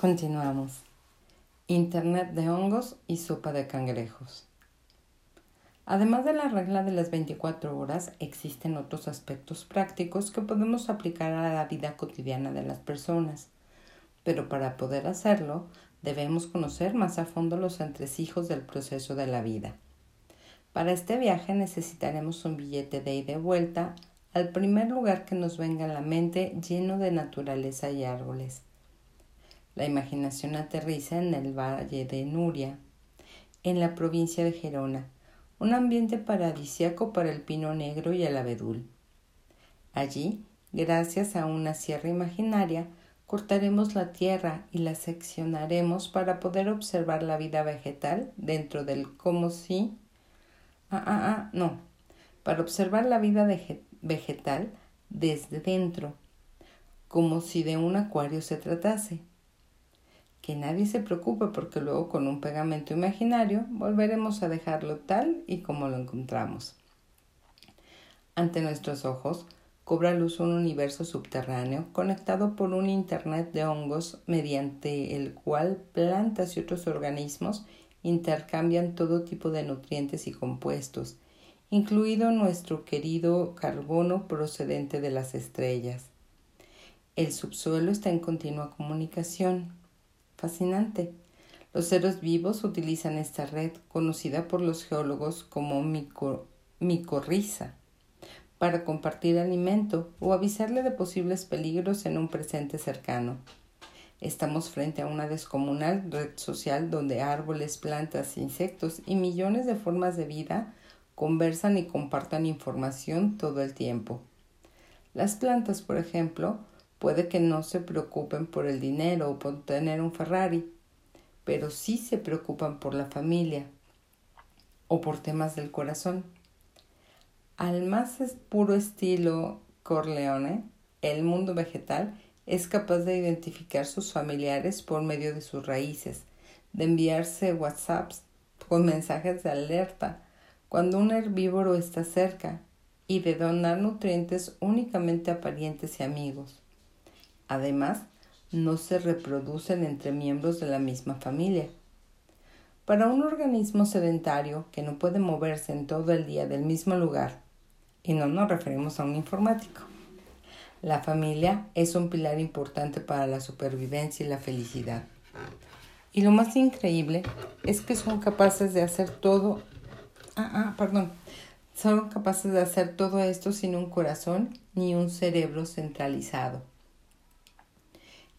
Continuamos. Internet de hongos y sopa de cangrejos. Además de la regla de las 24 horas, existen otros aspectos prácticos que podemos aplicar a la vida cotidiana de las personas. Pero para poder hacerlo, debemos conocer más a fondo los entresijos del proceso de la vida. Para este viaje necesitaremos un billete de ida y vuelta al primer lugar que nos venga a la mente lleno de naturaleza y árboles. La imaginación aterriza en el valle de Nuria, en la provincia de Gerona, un ambiente paradisiaco para el pino negro y el abedul. Allí, gracias a una sierra imaginaria, cortaremos la tierra y la seccionaremos para poder observar la vida vegetal dentro del como si. Ah, ah, ah, no. Para observar la vida vegetal desde dentro, como si de un acuario se tratase que nadie se preocupe porque luego con un pegamento imaginario volveremos a dejarlo tal y como lo encontramos. Ante nuestros ojos cobra luz un universo subterráneo conectado por un Internet de hongos mediante el cual plantas y otros organismos intercambian todo tipo de nutrientes y compuestos, incluido nuestro querido carbono procedente de las estrellas. El subsuelo está en continua comunicación fascinante. Los seres vivos utilizan esta red, conocida por los geólogos como micorriza, para compartir alimento o avisarle de posibles peligros en un presente cercano. Estamos frente a una descomunal red social donde árboles, plantas, insectos y millones de formas de vida conversan y compartan información todo el tiempo. Las plantas, por ejemplo, Puede que no se preocupen por el dinero o por tener un Ferrari, pero sí se preocupan por la familia o por temas del corazón. Al más puro estilo Corleone, el mundo vegetal es capaz de identificar sus familiares por medio de sus raíces, de enviarse WhatsApps con mensajes de alerta cuando un herbívoro está cerca y de donar nutrientes únicamente a parientes y amigos. Además, no se reproducen entre miembros de la misma familia. Para un organismo sedentario que no puede moverse en todo el día del mismo lugar, y no nos referimos a un informático, la familia es un pilar importante para la supervivencia y la felicidad. Y lo más increíble es que son capaces de hacer todo, ah, ah, perdón, son capaces de hacer todo esto sin un corazón ni un cerebro centralizado.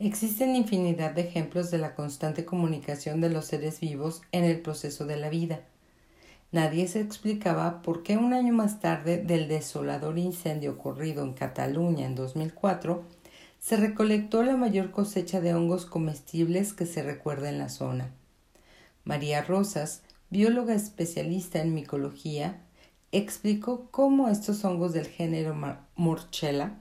Existen infinidad de ejemplos de la constante comunicación de los seres vivos en el proceso de la vida. Nadie se explicaba por qué un año más tarde del desolador incendio ocurrido en Cataluña en 2004, se recolectó la mayor cosecha de hongos comestibles que se recuerda en la zona. María Rosas, bióloga especialista en micología, explicó cómo estos hongos del género Morchella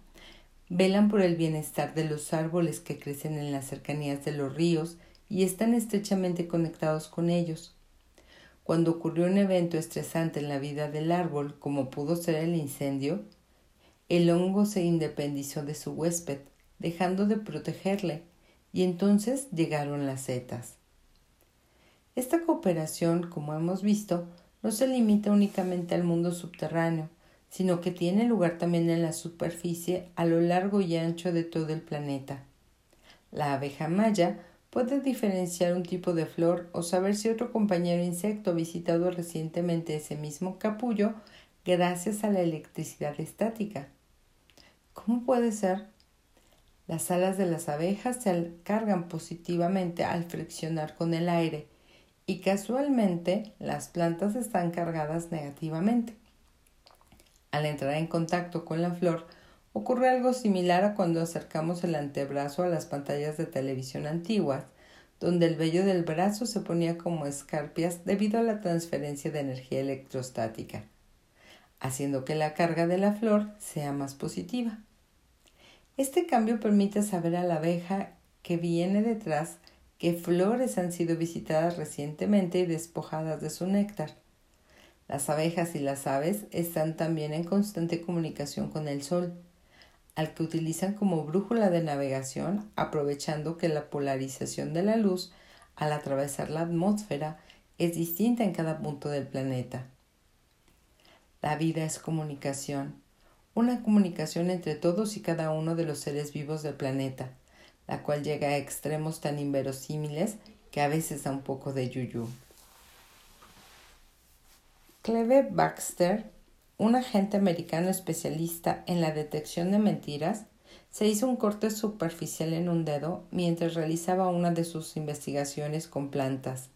Velan por el bienestar de los árboles que crecen en las cercanías de los ríos y están estrechamente conectados con ellos. Cuando ocurrió un evento estresante en la vida del árbol, como pudo ser el incendio, el hongo se independizó de su huésped, dejando de protegerle, y entonces llegaron las setas. Esta cooperación, como hemos visto, no se limita únicamente al mundo subterráneo, sino que tiene lugar también en la superficie a lo largo y ancho de todo el planeta. La abeja maya puede diferenciar un tipo de flor o saber si otro compañero insecto ha visitado recientemente ese mismo capullo gracias a la electricidad estática. ¿Cómo puede ser? Las alas de las abejas se cargan positivamente al friccionar con el aire y casualmente las plantas están cargadas negativamente. Al entrar en contacto con la flor, ocurre algo similar a cuando acercamos el antebrazo a las pantallas de televisión antiguas, donde el vello del brazo se ponía como escarpias debido a la transferencia de energía electrostática, haciendo que la carga de la flor sea más positiva. Este cambio permite saber a la abeja que viene detrás qué flores han sido visitadas recientemente y despojadas de su néctar. Las abejas y las aves están también en constante comunicación con el sol. al que utilizan como brújula de navegación, aprovechando que la polarización de la luz al atravesar la atmósfera es distinta en cada punto del planeta. La vida es comunicación, una comunicación entre todos y cada uno de los seres vivos del planeta, la cual llega a extremos tan inverosímiles que a veces da un poco de yuyu. Cleve Baxter, un agente americano especialista en la detección de mentiras, se hizo un corte superficial en un dedo mientras realizaba una de sus investigaciones con plantas.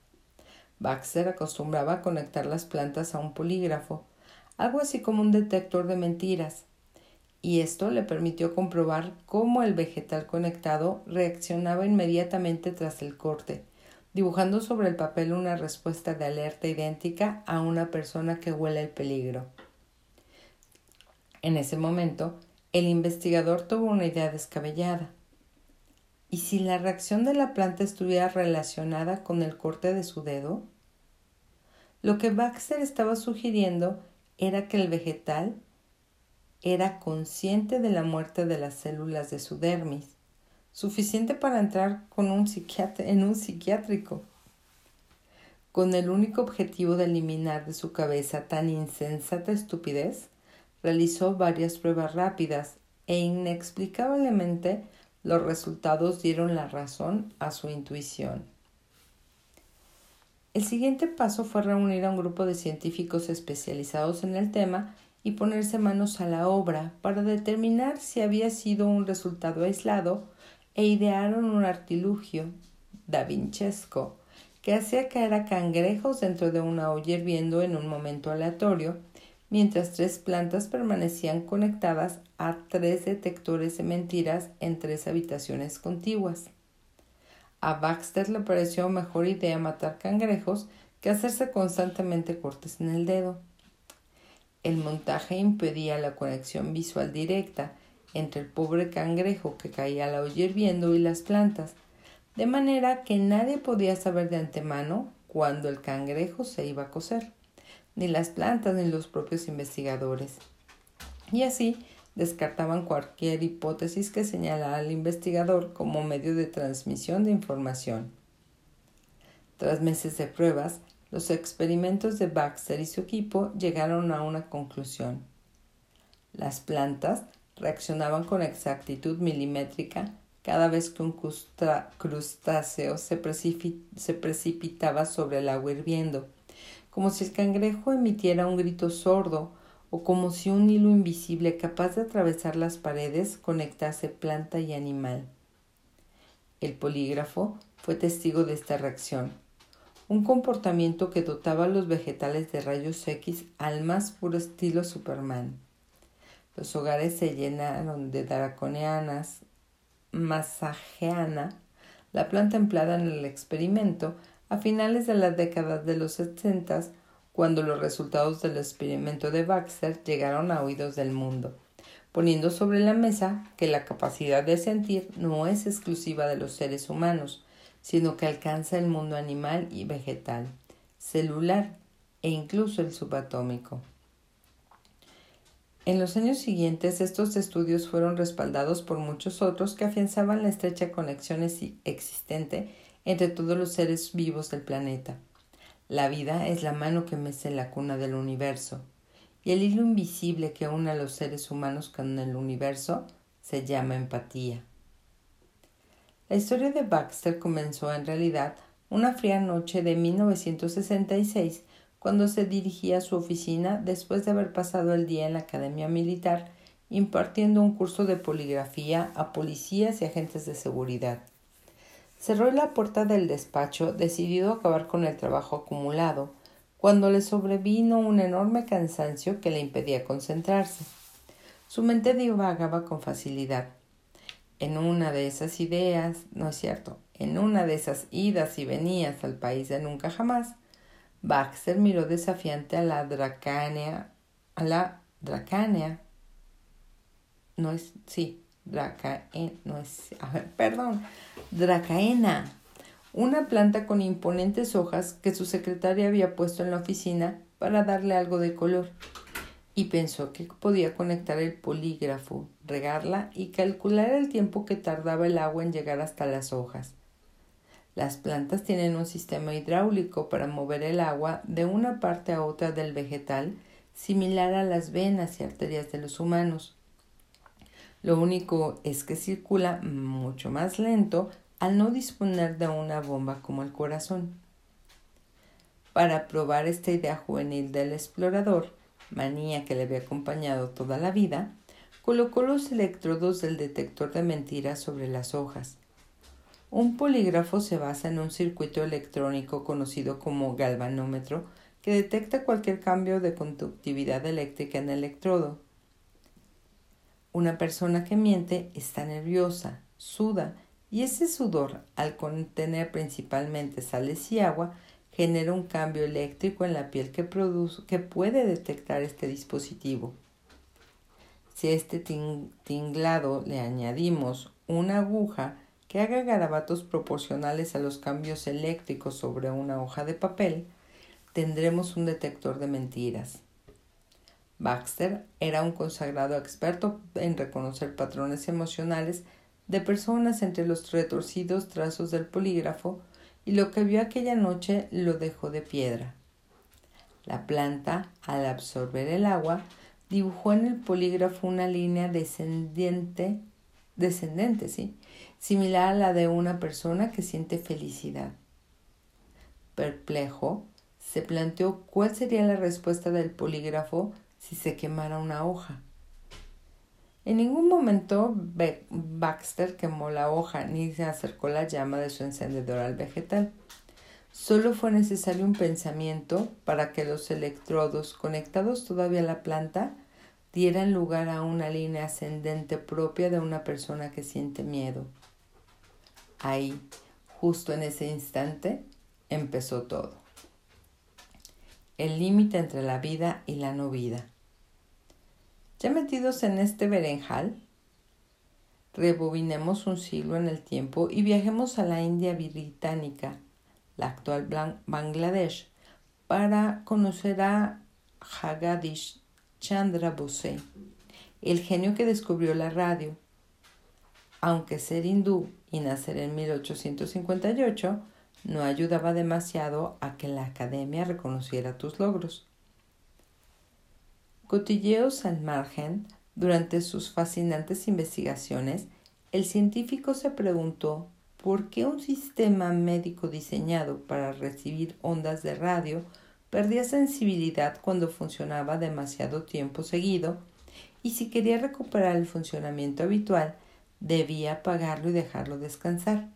Baxter acostumbraba conectar las plantas a un polígrafo, algo así como un detector de mentiras, y esto le permitió comprobar cómo el vegetal conectado reaccionaba inmediatamente tras el corte, dibujando sobre el papel una respuesta de alerta idéntica a una persona que huele el peligro. En ese momento, el investigador tuvo una idea descabellada. ¿Y si la reacción de la planta estuviera relacionada con el corte de su dedo? Lo que Baxter estaba sugiriendo era que el vegetal era consciente de la muerte de las células de su dermis, suficiente para entrar con un en un psiquiátrico, con el único objetivo de eliminar de su cabeza tan insensata estupidez, realizó varias pruebas rápidas e inexplicablemente los resultados dieron la razón a su intuición. El siguiente paso fue reunir a un grupo de científicos especializados en el tema y ponerse manos a la obra para determinar si había sido un resultado aislado e idearon un artilugio da Vincesco que hacía caer a cangrejos dentro de una olla hirviendo en un momento aleatorio mientras tres plantas permanecían conectadas a tres detectores de mentiras en tres habitaciones contiguas. A Baxter le pareció mejor idea matar cangrejos que hacerse constantemente cortes en el dedo. El montaje impedía la conexión visual directa entre el pobre cangrejo que caía a la olla hirviendo y las plantas, de manera que nadie podía saber de antemano cuándo el cangrejo se iba a cocer ni las plantas ni los propios investigadores. Y así descartaban cualquier hipótesis que señalara al investigador como medio de transmisión de información. Tras meses de pruebas, los experimentos de Baxter y su equipo llegaron a una conclusión. Las plantas reaccionaban con exactitud milimétrica cada vez que un crustáceo se, precipitaba sobre el agua hirviendo como si el cangrejo emitiera un grito sordo o como si un hilo invisible capaz de atravesar las paredes conectase planta y animal. El polígrafo fue testigo de esta reacción, un comportamiento que dotaba a los vegetales de rayos X al más puro estilo Superman. Los hogares se llenaron de draconianas, masajeana, la planta empleada en el experimento, a finales de la década de los 60, cuando los resultados del experimento de Baxter llegaron a oídos del mundo, poniendo sobre la mesa que la capacidad de sentir no es exclusiva de los seres humanos, sino que alcanza el mundo animal y vegetal, celular e incluso el subatómico. En los años siguientes estos estudios fueron respaldados por muchos otros que afianzaban la estrecha conexión existente entre todos los seres vivos del planeta. La vida es la mano que mece la cuna del universo, y el hilo invisible que une a los seres humanos con el universo se llama empatía. La historia de Baxter comenzó en realidad una fría noche de 1966 cuando se dirigía a su oficina después de haber pasado el día en la Academia Militar impartiendo un curso de poligrafía a policías y agentes de seguridad. Cerró la puerta del despacho, decidido a acabar con el trabajo acumulado, cuando le sobrevino un enorme cansancio que le impedía concentrarse. Su mente divagaba con facilidad. En una de esas ideas, no es cierto, en una de esas idas y venidas al país de nunca jamás, Baxter miró desafiante a la dracánea, a la dracánea, no es, sí, Dracaena, no es, perdón, Dracaena, una planta con imponentes hojas que su secretaria había puesto en la oficina para darle algo de color. y pensó que podía conectar el polígrafo, regarla y calcular el tiempo que tardaba el agua en llegar hasta las hojas. Las plantas tienen un sistema hidráulico para mover el agua de una parte a otra del vegetal, similar a las venas y arterias de los humanos. Lo único es que circula mucho más lento al no disponer de una bomba como el corazón. Para probar esta idea juvenil del explorador, manía que le había acompañado toda la vida, colocó los electrodos del detector de mentiras sobre las hojas. Un polígrafo se basa en un circuito electrónico conocido como galvanómetro que detecta cualquier cambio de conductividad eléctrica en el electrodo. Una persona que miente está nerviosa, suda, y ese sudor, al contener principalmente sales y agua, genera un cambio eléctrico en la piel que, produce, que puede detectar este dispositivo. Si a este tinglado le añadimos una aguja que haga garabatos proporcionales a los cambios eléctricos sobre una hoja de papel, tendremos un detector de mentiras. Baxter era un consagrado experto en reconocer patrones emocionales de personas entre los retorcidos trazos del polígrafo y lo que vio aquella noche lo dejó de piedra. La planta, al absorber el agua, dibujó en el polígrafo una línea descendiente, descendente, ¿sí? Similar a la de una persona que siente felicidad. Perplejo, se planteó cuál sería la respuesta del polígrafo si se quemara una hoja. En ningún momento Baxter quemó la hoja ni se acercó la llama de su encendedor al vegetal. Solo fue necesario un pensamiento para que los electrodos conectados todavía a la planta dieran lugar a una línea ascendente propia de una persona que siente miedo. Ahí, justo en ese instante, empezó todo. El límite entre la vida y la no vida. Ya metidos en este berenjal, rebobinemos un siglo en el tiempo y viajemos a la India británica, la actual Bangladesh, para conocer a Jagadish Chandra Bose, el genio que descubrió la radio. Aunque ser hindú y nacer en 1858 no ayudaba demasiado a que la academia reconociera tus logros. Cotilleos al margen, durante sus fascinantes investigaciones, el científico se preguntó por qué un sistema médico diseñado para recibir ondas de radio perdía sensibilidad cuando funcionaba demasiado tiempo seguido y si quería recuperar el funcionamiento habitual debía apagarlo y dejarlo descansar.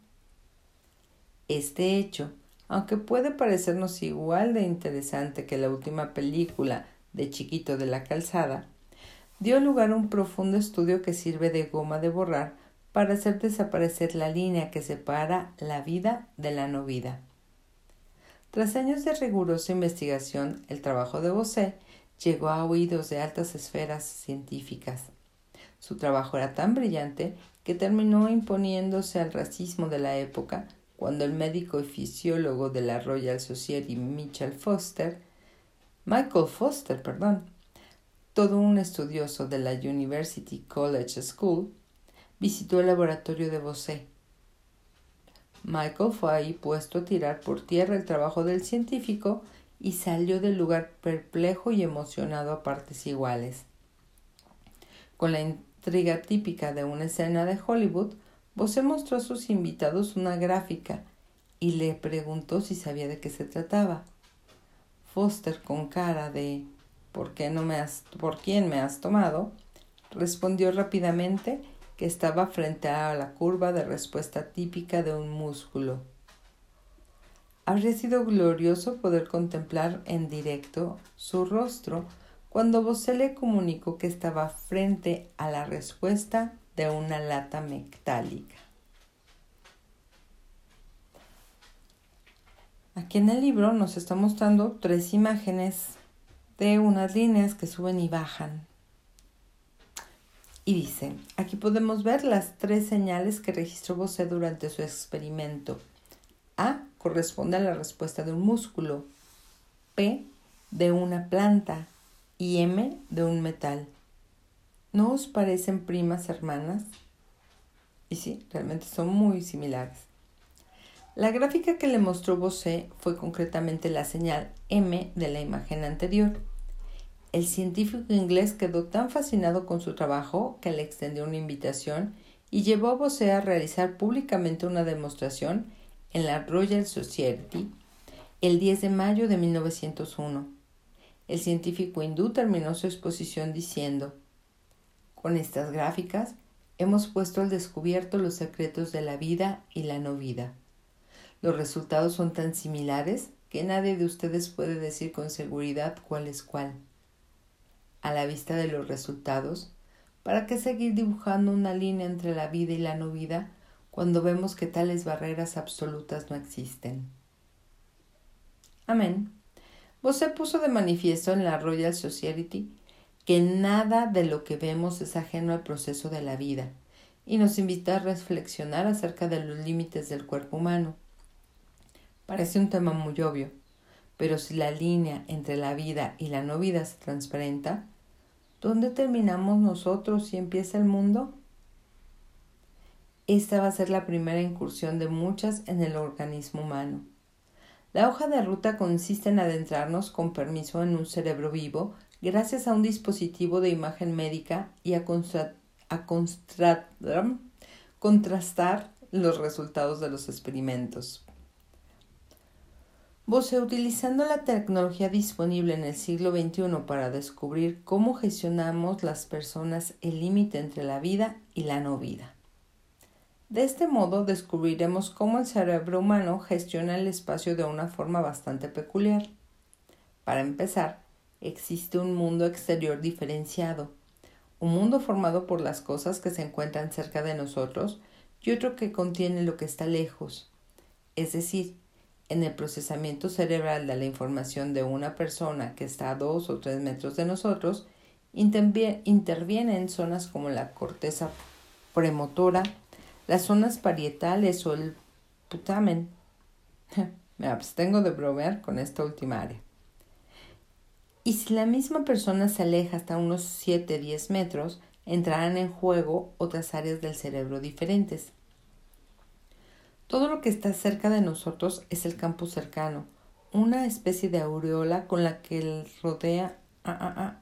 Este hecho, aunque puede parecernos igual de interesante que la última película de Chiquito de la Calzada, dio lugar a un profundo estudio que sirve de goma de borrar para hacer desaparecer la línea que separa la vida de la no vida. Tras años de rigurosa investigación, el trabajo de Bosé llegó a oídos de altas esferas científicas. Su trabajo era tan brillante que terminó imponiéndose al racismo de la época cuando el médico y fisiólogo de la Royal Society Mitchell Foster Michael Foster, perdón, todo un estudioso de la University College School, visitó el laboratorio de Bose. Michael fue ahí puesto a tirar por tierra el trabajo del científico y salió del lugar perplejo y emocionado a partes iguales. Con la típica de una escena de Hollywood, Bose mostró a sus invitados una gráfica y le preguntó si sabía de qué se trataba. Foster con cara de ¿por qué no me has por quién me has tomado? respondió rápidamente que estaba frente a la curva de respuesta típica de un músculo. Habría sido glorioso poder contemplar en directo su rostro cuando Bosé le comunicó que estaba frente a la respuesta de una lata metálica. Aquí en el libro nos está mostrando tres imágenes de unas líneas que suben y bajan. Y dice, aquí podemos ver las tres señales que registró Bose durante su experimento. A corresponde a la respuesta de un músculo, P de una planta y M de un metal. ¿No os parecen primas hermanas? Y sí, realmente son muy similares. La gráfica que le mostró Bose fue concretamente la señal M de la imagen anterior. El científico inglés quedó tan fascinado con su trabajo que le extendió una invitación y llevó a Bose a realizar públicamente una demostración en la Royal Society el 10 de mayo de 1901. El científico hindú terminó su exposición diciendo Con estas gráficas hemos puesto al descubierto los secretos de la vida y la no vida. Los resultados son tan similares que nadie de ustedes puede decir con seguridad cuál es cuál. A la vista de los resultados, ¿para qué seguir dibujando una línea entre la vida y la no vida cuando vemos que tales barreras absolutas no existen? Amén. Bose puso de manifiesto en la Royal Society que nada de lo que vemos es ajeno al proceso de la vida y nos invita a reflexionar acerca de los límites del cuerpo humano. Parece un tema muy obvio, pero si la línea entre la vida y la no vida se transparenta, ¿dónde terminamos nosotros y empieza el mundo? Esta va a ser la primera incursión de muchas en el organismo humano. La hoja de ruta consiste en adentrarnos con permiso en un cerebro vivo gracias a un dispositivo de imagen médica y a, contrastar los resultados de los experimentos. Bose, utilizando la tecnología disponible en el siglo XXI para descubrir cómo gestionamos las personas el límite entre la vida y la no vida. De este modo descubriremos cómo el cerebro humano gestiona el espacio de una forma bastante peculiar. Para empezar, existe un mundo exterior diferenciado, un mundo formado por las cosas que se encuentran cerca de nosotros y otro que contiene lo que está lejos. Es decir, en el procesamiento cerebral de la información de una persona que está a dos o tres metros de nosotros, intervienen zonas como la corteza premotora, las zonas parietales o el putamen. Me abstengo de bromear con esta última área. Y si la misma persona se aleja hasta unos 7-10 metros, entrarán en juego otras áreas del cerebro diferentes. Todo lo que está cerca de nosotros es el campo cercano, una especie de aureola con la que rodea ah, ah, ah,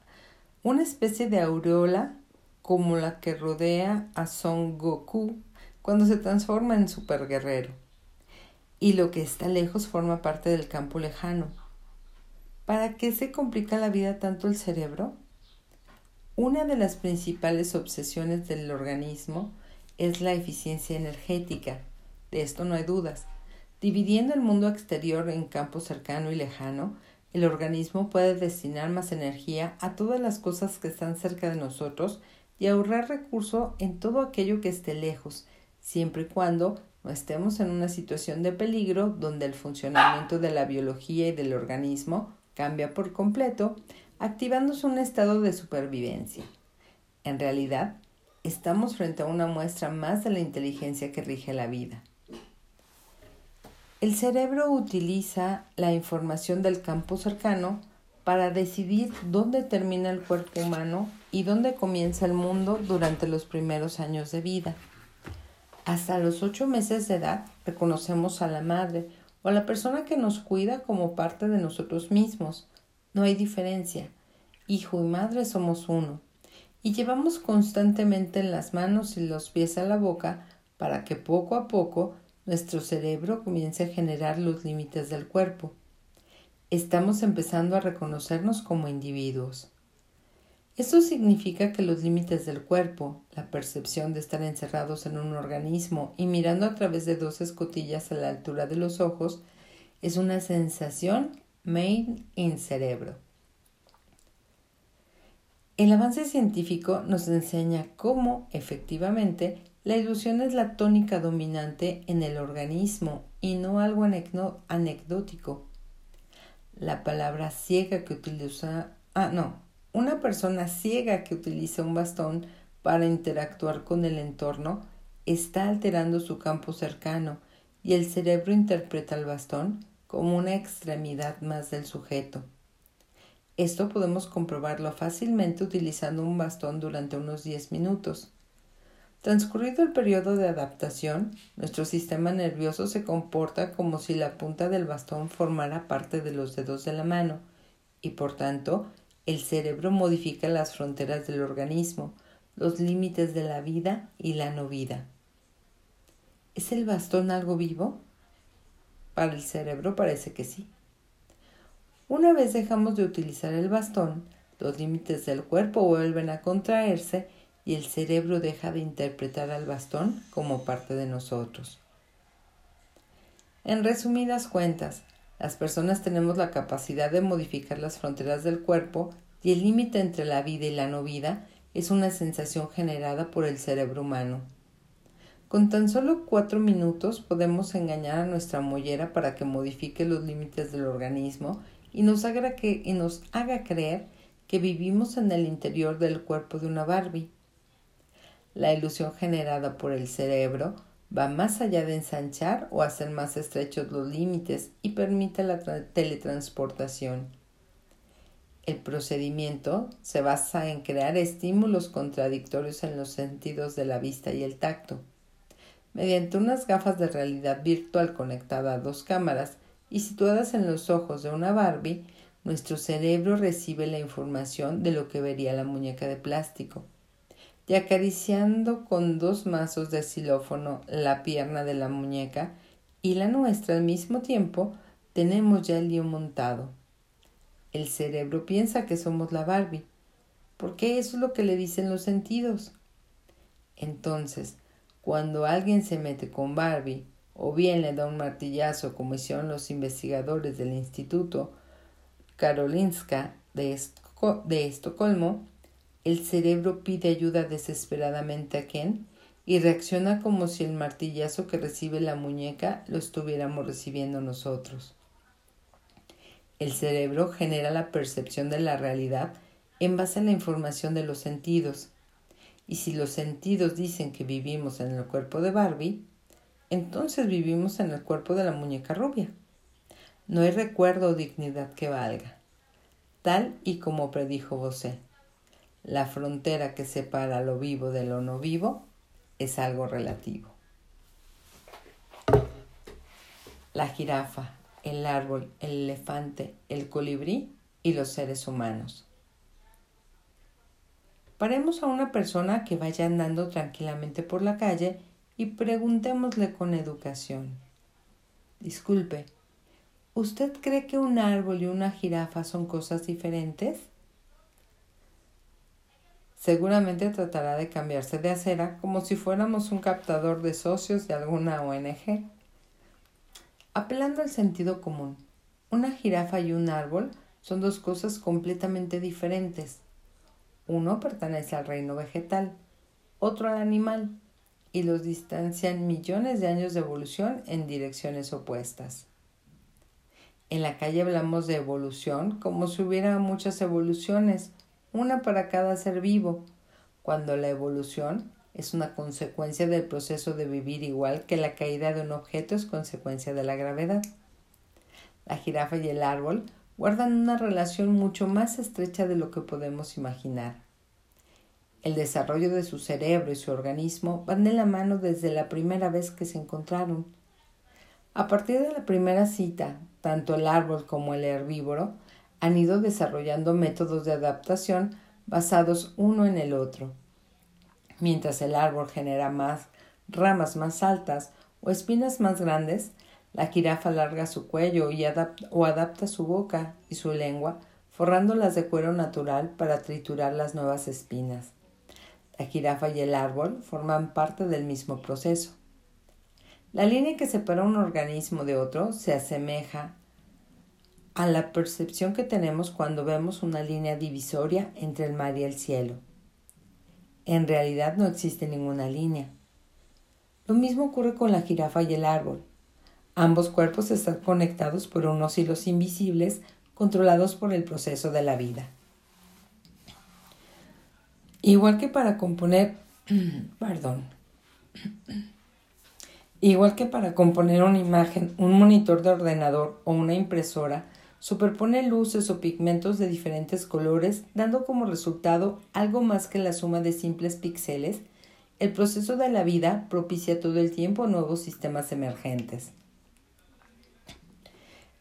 una especie de aureola como la que rodea a Son Goku cuando se transforma en superguerrero. Y lo que está lejos forma parte del campo lejano. ¿Para qué se complica la vida tanto el cerebro? Una de las principales obsesiones del organismo es la eficiencia energética. De esto no hay dudas. Dividiendo el mundo exterior en campo cercano y lejano, el organismo puede destinar más energía a todas las cosas que están cerca de nosotros y ahorrar recurso en todo aquello que esté lejos, siempre y cuando no estemos en una situación de peligro donde el funcionamiento de la biología y del organismo cambia por completo, activándose un estado de supervivencia. En realidad, estamos frente a una muestra más de la inteligencia que rige la vida. El cerebro utiliza la información del campo cercano para decidir dónde termina el cuerpo humano y dónde comienza el mundo durante los primeros años de vida. Hasta los ocho meses de edad reconocemos a la madre o a la persona que nos cuida como parte de nosotros mismos. No hay diferencia. Hijo y madre somos uno. Y llevamos constantemente en las manos y los pies a la boca para que poco a poco nuestro cerebro comience a generar los límites del cuerpo. Estamos empezando a reconocernos como individuos. Esto significa que los límites del cuerpo, la percepción de estar encerrados en un organismo y mirando a través de dos escotillas a la altura de los ojos, es una sensación made in cerebro. El avance científico nos enseña cómo, efectivamente, la ilusión es la tónica dominante en el organismo y no algo anecdótico. La palabra ciega que utiliza... Ah, no, una persona ciega que utiliza un bastón para interactuar con el entorno está alterando su campo cercano y el cerebro interpreta el bastón como una extremidad más del sujeto. Esto podemos comprobarlo fácilmente utilizando un bastón durante unos 10 minutos. Transcurrido el periodo de adaptación, nuestro sistema nervioso se comporta como si la punta del bastón formara parte de los dedos de la mano y por tanto el cerebro modifica las fronteras del organismo, los límites de la vida y la no vida. ¿Es el bastón algo vivo? Para el cerebro parece que sí. Una vez dejamos de utilizar el bastón, los límites del cuerpo vuelven a contraerse y el cerebro deja de interpretar al bastón como parte de nosotros. En resumidas cuentas, las personas tenemos la capacidad de modificar las fronteras del cuerpo y el límite entre la vida y la no vida es una sensación generada por el cerebro humano. Con tan solo cuatro minutos podemos engañar a nuestra mollera para que modifique los límites del organismo y nos haga, y nos haga creer que vivimos en el interior del cuerpo de una Barbie. La ilusión generada por el cerebro va más allá de ensanchar o hacer más estrechos los límites y permite la teletransportación. El procedimiento se basa en crear estímulos contradictorios en los sentidos de la vista y el tacto. Mediante unas gafas de realidad virtual conectadas a dos cámaras y situadas en los ojos de una Barbie, nuestro cerebro recibe la información de lo que vería la muñeca de plástico. Y acariciando con dos mazos de xilófono la pierna de la muñeca y la nuestra al mismo tiempo, tenemos ya el lío montado. El cerebro piensa que somos la Barbie, porque eso es lo que le dicen los sentidos. Entonces, cuando alguien se mete con Barbie o bien le da un martillazo como hicieron los investigadores del Instituto Karolinska de, de Estocolmo, el cerebro pide ayuda desesperadamente a Ken y reacciona como si el martillazo que recibe la muñeca lo estuviéramos recibiendo nosotros. El cerebro genera la percepción de la realidad en base a la información de los sentidos. Y si los sentidos dicen que vivimos en el cuerpo de Barbie, entonces vivimos en el cuerpo de la muñeca rubia. No hay recuerdo o dignidad que valga. Tal y como predijo Bosé, la frontera que separa lo vivo de lo no vivo es algo relativo. La jirafa, el árbol, el elefante, el colibrí y los seres humanos. Paremos a una persona que vaya andando tranquilamente por la calle y preguntémosle con educación. Disculpe, ¿usted cree que un árbol y una jirafa son cosas diferentes? Seguramente tratará de cambiarse de acera como si fuéramos un captador de socios de alguna ONG. Apelando al sentido común, una jirafa y un árbol son dos cosas completamente diferentes. Uno pertenece al reino vegetal, otro al animal y los distancian millones de años de evolución en direcciones opuestas. En la calle hablamos de evolución como si hubiera muchas evoluciones, una para cada ser vivo, cuando la evolución es una consecuencia del proceso de vivir igual que la caída de un objeto es consecuencia de la gravedad. La jirafa y el árbol guardan una relación mucho más estrecha de lo que podemos imaginar. El desarrollo de su cerebro y su organismo van de la mano desde la primera vez que se encontraron. A partir de la primera cita, tanto el árbol como el herbívoro han ido desarrollando métodos de adaptación basados uno en el otro. Mientras el árbol genera más ramas más altas o espinas más grandes, la jirafa alarga su cuello y o adapta su boca y su lengua, forrándolas de cuero natural para triturar las nuevas espinas. La jirafa y el árbol forman parte del mismo proceso. La línea que separa un organismo de otro se asemeja a la percepción que tenemos cuando vemos una línea divisoria entre el mar y el cielo. En realidad no existe ninguna línea. Lo mismo ocurre con la jirafa y el árbol. Ambos cuerpos están conectados por unos hilos invisibles controlados por el proceso de la vida. Igual que para componer, perdón, igual que para componer una imagen, un monitor de ordenador o una impresora superpone luces o pigmentos de diferentes colores, dando como resultado algo más que la suma de simples píxeles, el proceso de la vida propicia todo el tiempo nuevos sistemas emergentes.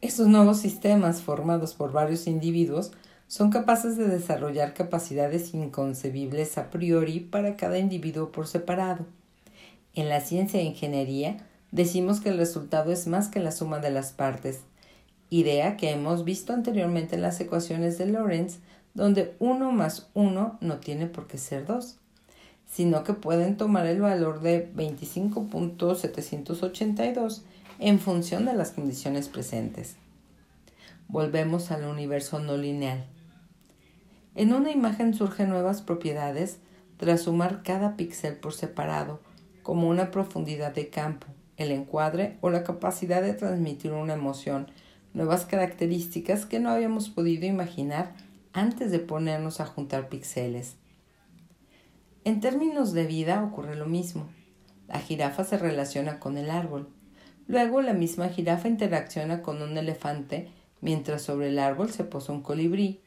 Estos nuevos sistemas, formados por varios individuos, son capaces de desarrollar capacidades inconcebibles a priori para cada individuo por separado. En la ciencia e ingeniería decimos que el resultado es más que la suma de las partes, idea que hemos visto anteriormente en las ecuaciones de Lorentz, donde 1 más 1 no tiene por qué ser 2, sino que pueden tomar el valor de 25.782 en función de las condiciones presentes. Volvemos al universo no lineal. En una imagen surgen nuevas propiedades tras sumar cada píxel por separado, como una profundidad de campo, el encuadre o la capacidad de transmitir una emoción, nuevas características que no habíamos podido imaginar antes de ponernos a juntar píxeles. En términos de vida ocurre lo mismo. La jirafa se relaciona con el árbol. Luego la misma jirafa interacciona con un elefante mientras sobre el árbol se posa un colibrí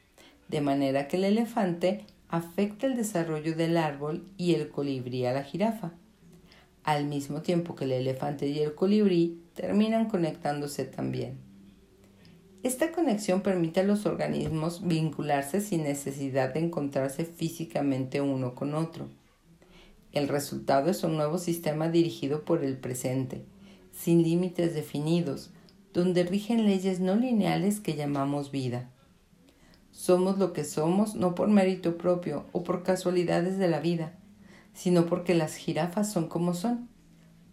de manera que el elefante afecta el desarrollo del árbol y el colibrí a la jirafa, al mismo tiempo que el elefante y el colibrí terminan conectándose también. Esta conexión permite a los organismos vincularse sin necesidad de encontrarse físicamente uno con otro. El resultado es un nuevo sistema dirigido por el presente, sin límites definidos, donde rigen leyes no lineales que llamamos vida. Somos lo que somos no por mérito propio o por casualidades de la vida, sino porque las jirafas son como son,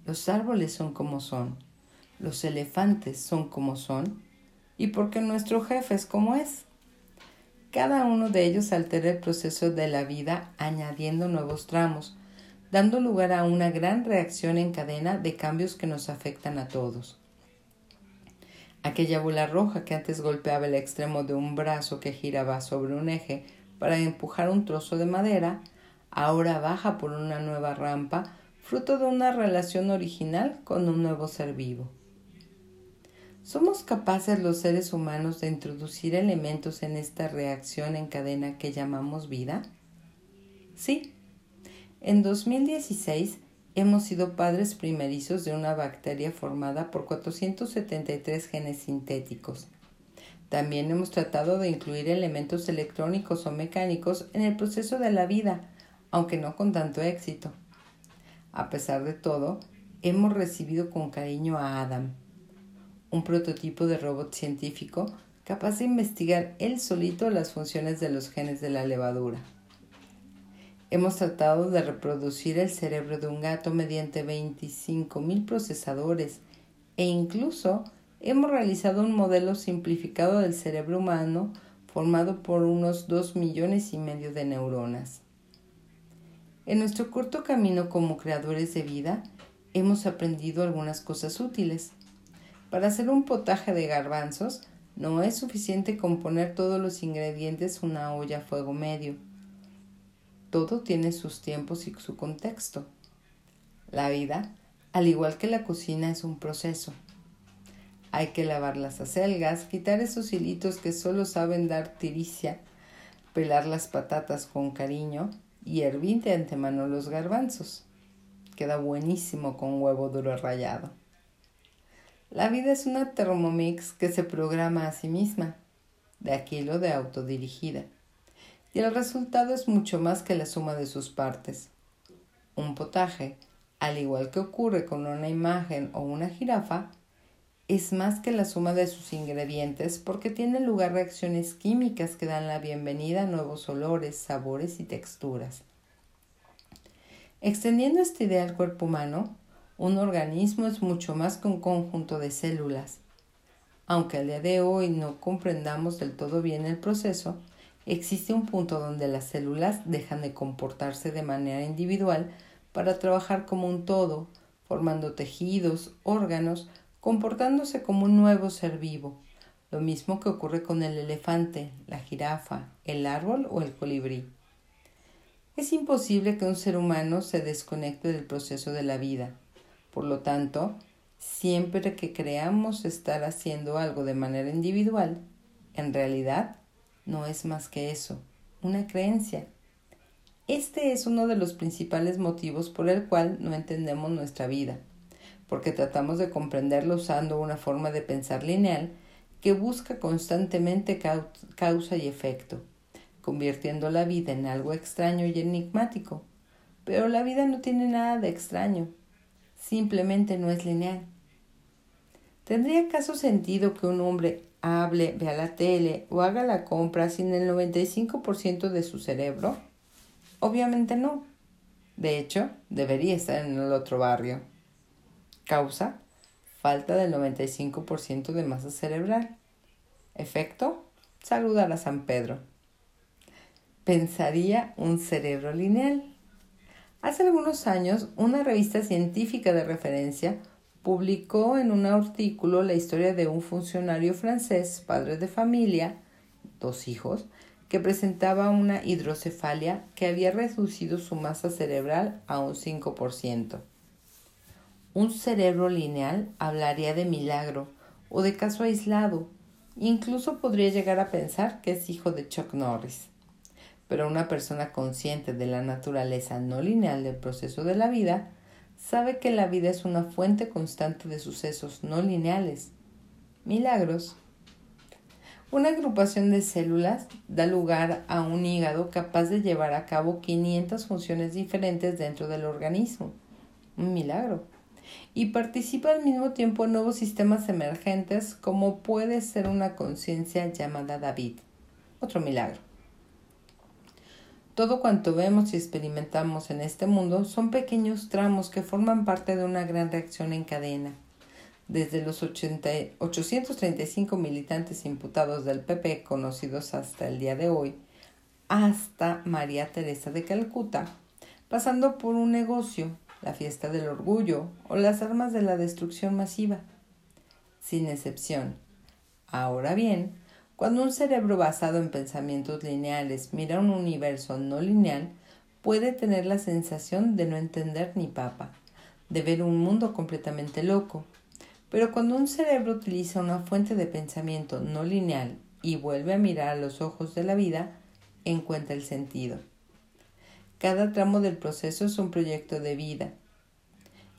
los árboles son como son, los elefantes son como son, y porque nuestro jefe es como es. Cada uno de ellos altera el proceso de la vida añadiendo nuevos tramos, dando lugar a una gran reacción en cadena de cambios que nos afectan a todos. Aquella bola roja que antes golpeaba el extremo de un brazo que giraba sobre un eje para empujar un trozo de madera, ahora baja por una nueva rampa, fruto de una relación original con un nuevo ser vivo. ¿Somos capaces los seres humanos de introducir elementos en esta reacción en cadena que llamamos vida? Sí. En 2016 hemos sido padres primerizos de una bacteria formada por 473 genes sintéticos. También hemos tratado de incluir elementos electrónicos o mecánicos en el proceso de la vida, aunque no con tanto éxito. A pesar de todo, hemos recibido con cariño a Adam, un prototipo de robot científico capaz de investigar él solito las funciones de los genes de la levadura. Hemos tratado de reproducir el cerebro de un gato mediante 25.000 procesadores e incluso hemos realizado un modelo simplificado del cerebro humano formado por unos 2 millones y medio de neuronas. En nuestro corto camino como creadores de vida, hemos aprendido algunas cosas útiles. Para hacer un potaje de garbanzos, no es suficiente con poner todos los ingredientes en una olla a fuego medio todo tiene sus tiempos y su contexto. La vida, al igual que la cocina, es un proceso. Hay que lavar las acelgas, quitar esos hilitos que solo saben dar tiricia, pelar las patatas con cariño y hervir de antemano los garbanzos. Queda buenísimo con huevo duro rallado. La vida es una Thermomix que se programa a sí misma, de aquí lo de autodirigida y el resultado es mucho más que la suma de sus partes. Un potaje, al igual que ocurre con una imagen o una jirafa, es más que la suma de sus ingredientes porque tiene lugar reacciones químicas que dan la bienvenida a nuevos olores, sabores y texturas. Extendiendo esta idea al cuerpo humano, un organismo es mucho más que un conjunto de células. Aunque al día de hoy no comprendamos del todo bien el proceso, existe un punto donde las células dejan de comportarse de manera individual para trabajar como un todo, formando tejidos, órganos, comportándose como un nuevo ser vivo, lo mismo que ocurre con el elefante, la jirafa, el árbol o el colibrí. Es imposible que un ser humano se desconecte del proceso de la vida. Por lo tanto, siempre que creamos estar haciendo algo de manera individual, en realidad no es más que eso, una creencia. Este es uno de los principales motivos por el cual no entendemos nuestra vida, porque tratamos de comprenderlo usando una forma de pensar lineal que busca constantemente causa y efecto, convirtiendo la vida en algo extraño y enigmático. Pero la vida no tiene nada de extraño, simplemente no es lineal. ¿Tendría acaso sentido que un hombre hable, vea la tele o haga la compra sin el 95% de su cerebro? Obviamente no. De hecho, debería estar en el otro barrio. Causa, falta del 95% de masa cerebral. Efecto, saludar a San Pedro. Pensaría un cerebro lineal. Hace algunos años, una revista científica de referencia publicó en un artículo la historia de un funcionario francés, padre de familia, dos hijos, que presentaba una hidrocefalia que había reducido su masa cerebral a un 5%. Un cerebro lineal hablaría de milagro o de caso aislado. Incluso podría llegar a pensar que es hijo de Chuck Norris. Pero una persona consciente de la naturaleza no lineal del proceso de la vida sabe que la vida es una fuente constante de sucesos no lineales, milagros. Una agrupación de células da lugar a un hígado capaz de llevar a cabo 500 funciones diferentes dentro del organismo. Un milagro y participa al mismo tiempo en nuevos sistemas emergentes como puede ser una conciencia llamada David. Otro milagro. Todo cuanto vemos y experimentamos en este mundo son pequeños tramos que forman parte de una gran reacción en cadena. Desde los 835 militantes imputados del PP conocidos hasta el día de hoy, hasta María Teresa de Calcuta, pasando por un negocio, la fiesta del orgullo o las armas de la destrucción masiva. Sin excepción. Ahora bien, cuando un cerebro basado en pensamientos lineales mira un universo no lineal, puede tener la sensación de no entender ni papa, de ver un mundo completamente loco. Pero cuando un cerebro utiliza una fuente de pensamiento no lineal y vuelve a mirar a los ojos de la vida, encuentra el sentido. Cada tramo del proceso es un proyecto de vida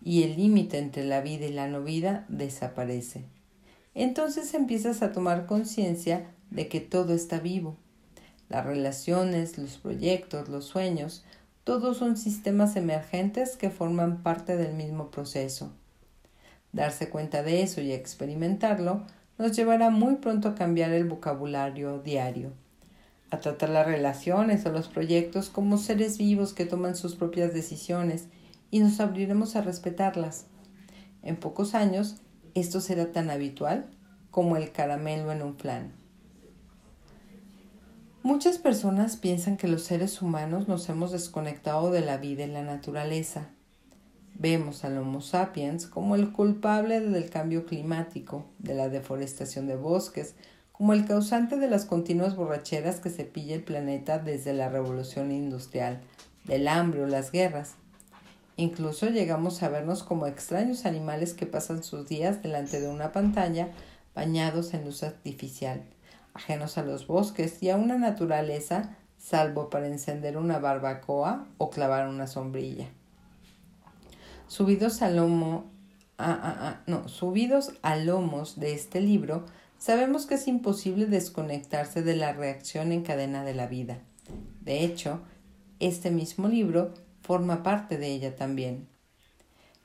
y el límite entre la vida y la no vida desaparece. Entonces empiezas a tomar conciencia de que todo está vivo. Las relaciones, los proyectos, los sueños, todos son sistemas emergentes que forman parte del mismo proceso. Darse cuenta de eso y experimentarlo nos llevará muy pronto a cambiar el vocabulario diario a tratar las relaciones o los proyectos como seres vivos que toman sus propias decisiones y nos abriremos a respetarlas. En pocos años esto será tan habitual como el caramelo en un flan. Muchas personas piensan que los seres humanos nos hemos desconectado de la vida y la naturaleza. Vemos al Homo sapiens como el culpable del cambio climático, de la deforestación de bosques, como el causante de las continuas borracheras que se pilla el planeta desde la revolución industrial, del hambre o las guerras. Incluso llegamos a vernos como extraños animales que pasan sus días delante de una pantalla bañados en luz artificial, ajenos a los bosques y a una naturaleza salvo para encender una barbacoa o clavar una sombrilla. Subidos lomo, no, subidos a lomos de este libro, Sabemos que es imposible desconectarse de la reacción en cadena de la vida. De hecho, este mismo libro forma parte de ella también.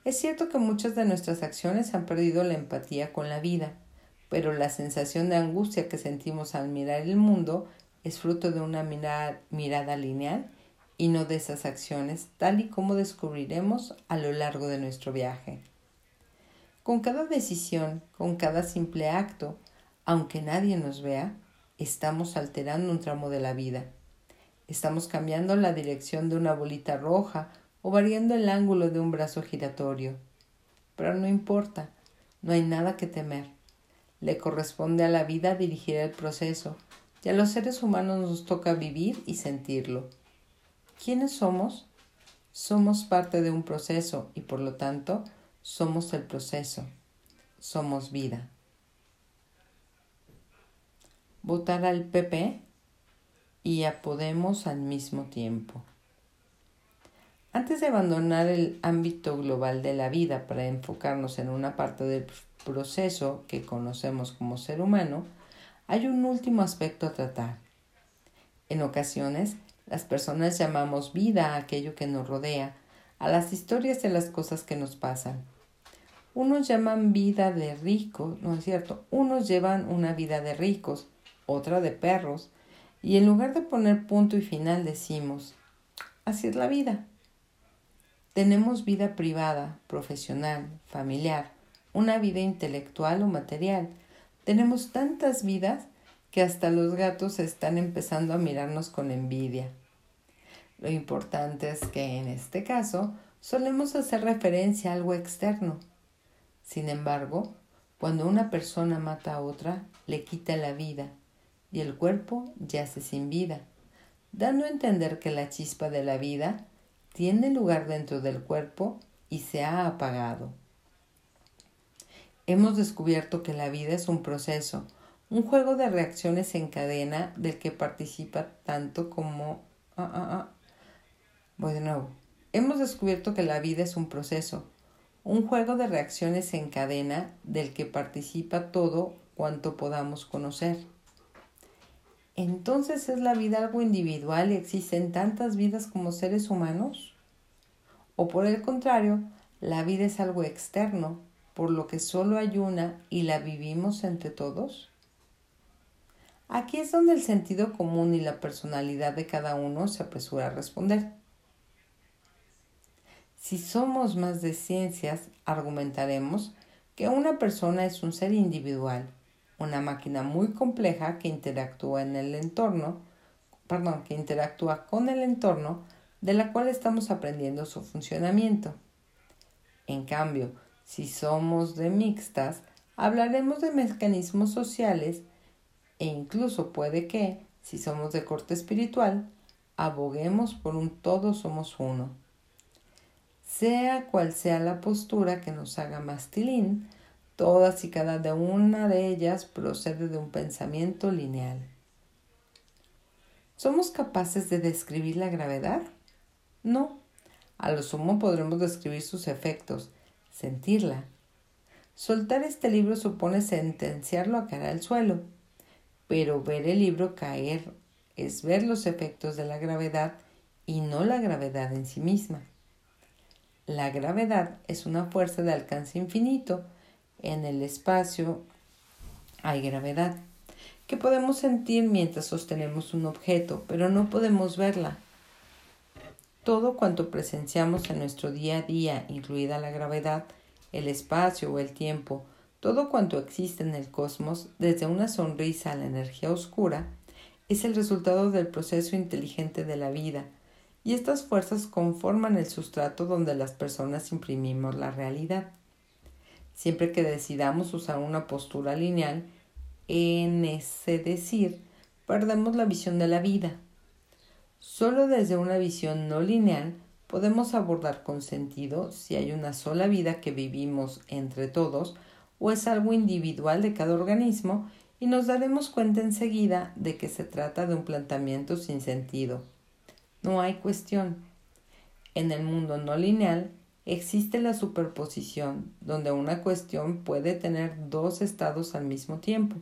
Es cierto que muchas de nuestras acciones han perdido la empatía con la vida, pero la sensación de angustia que sentimos al mirar el mundo es fruto de una mirada, lineal y no de esas acciones, tal y como descubriremos a lo largo de nuestro viaje. Con cada decisión, con cada simple acto, aunque nadie nos vea, estamos alterando un tramo de la vida. Estamos cambiando la dirección de una bolita roja o variando el ángulo de un brazo giratorio. Pero no importa, no hay nada que temer. Le corresponde a la vida dirigir el proceso y a los seres humanos nos toca vivir y sentirlo. ¿Quiénes somos? Somos parte de un proceso y por lo tanto somos el proceso. Somos vida. votar al PP y a Podemos al mismo tiempo. Antes de abandonar el ámbito global de la vida para enfocarnos en una parte del proceso que conocemos como ser humano, hay un último aspecto a tratar. En ocasiones, las personas llamamos vida a aquello que nos rodea, a las historias de las cosas que nos pasan. Unos llaman vida de ricos, no es cierto, unos llevan una vida de ricos, otra de perros, y en lugar de poner punto y final decimos, así es la vida. Tenemos vida privada, profesional, familiar, una vida intelectual o material. Tenemos tantas vidas que hasta los gatos están empezando a mirarnos con envidia. Lo importante es que en este caso solemos hacer referencia a algo externo. Sin embargo, cuando una persona mata a otra, le quita la vida y el cuerpo yace sin vida, dando a entender que la chispa de la vida tiene lugar dentro del cuerpo y se ha apagado. Hemos descubierto que la vida es un proceso, un juego de reacciones en cadena del que participa tanto como ah, ah, ah, Voy de nuevo. Hemos descubierto que la vida es un proceso, un juego de reacciones en cadena del que participa todo cuanto podamos conocer. Entonces, ¿es la vida algo individual y existen tantas vidas como seres humanos? ¿O por el contrario, la vida es algo externo, por lo que solo hay una y la vivimos entre todos? Aquí es donde el sentido común y la personalidad de cada uno se apresura a responder. Si somos más de ciencias, argumentaremos que una persona es un ser individual, una máquina muy compleja que interactúa en el entorno, perdón, que interactúa con el entorno de la cual estamos aprendiendo su funcionamiento. En cambio, si somos de mixtas, hablaremos de mecanismos sociales e incluso puede que, si somos de corte espiritual, aboguemos por un todo somos uno sea cual sea la postura que nos haga más tilín, todas y cada una de ellas procede de un pensamiento lineal. ¿Somos capaces de describir la gravedad? No. A lo sumo podremos describir sus efectos, sentirla. Soltar este libro supone sentenciarlo a caer al suelo, pero ver el libro caer es ver los efectos de la gravedad y no la gravedad en sí misma. La gravedad es una fuerza de alcance infinito. En el espacio hay gravedad, que podemos sentir mientras sostenemos un objeto, pero no podemos verla. Todo cuanto presenciamos en nuestro día a día, incluida la gravedad, el espacio o el tiempo, todo cuanto existe en el cosmos, desde una sonrisa a la energía oscura, es el resultado del proceso inteligente de la vida, y estas fuerzas conforman el sustrato donde las personas imprimimos la realidad. Siempre que decidamos usar una postura lineal, en ese decir, perdemos la visión de la vida. Solo desde una visión no lineal podemos abordar con sentido si hay una sola vida que vivimos entre todos o es algo individual de cada organismo y nos daremos cuenta enseguida de que se trata de un planteamiento sin sentido. No hay cuestión. En el mundo no lineal existe la superposición, donde una cuestión puede tener dos estados al mismo tiempo.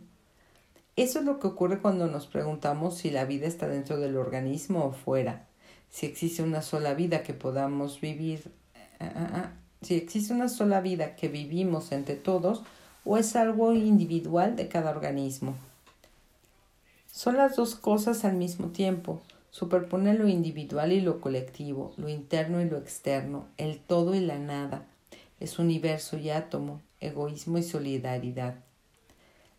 Eso es lo que ocurre cuando nos preguntamos si la vida está dentro del organismo o fuera, si existe una sola vida que podamos vivir, ah, ah, ah, si existe una sola vida que vivimos entre todos o es algo individual de cada organismo. Son las dos cosas al mismo tiempo, Superpone lo individual y lo colectivo, lo interno y lo externo, el todo y la nada. Es universo y átomo, egoísmo y solidaridad.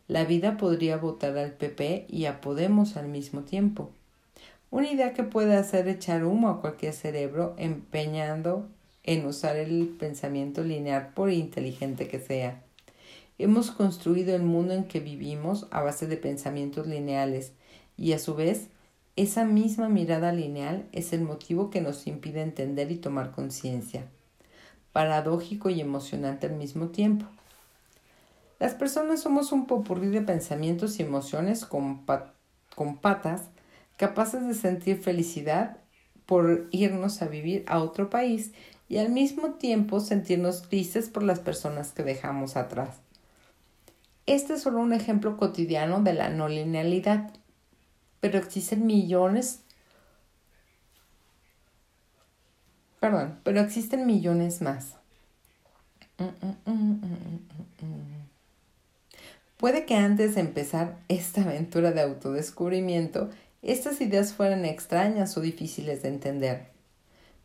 La vida podría votar al PP y a Podemos al mismo tiempo. Una idea que puede hacer echar humo a cualquier cerebro empeñando en usar el pensamiento lineal por inteligente que sea. Hemos construido el mundo en que vivimos a base de pensamientos lineales y a su vez esa misma mirada lineal es el motivo que nos impide entender y tomar conciencia, paradójico y emocionante al mismo tiempo. Las personas somos un popurrí de pensamientos y emociones con, con patas capaces de sentir felicidad por irnos a vivir a otro país y al mismo tiempo sentirnos tristes por las personas que dejamos atrás. Este es solo un ejemplo cotidiano de la no linealidad, pero existen millones, perdón, pero existen millones más. Puede que antes de empezar esta aventura de autodescubrimiento, estas ideas fueran extrañas o difíciles de entender.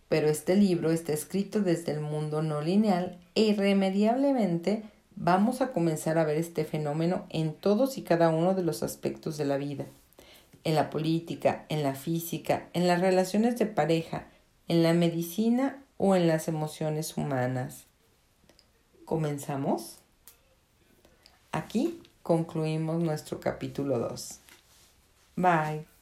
Pero este libro está escrito desde el mundo no lineal e irremediablemente vamos a comenzar a ver este fenómeno en todos y cada uno de los aspectos de la vida, en la política, en la física, en las relaciones de pareja, en la medicina o en las emociones humanas. ¿Comenzamos? Aquí concluimos nuestro capítulo 2. Bye.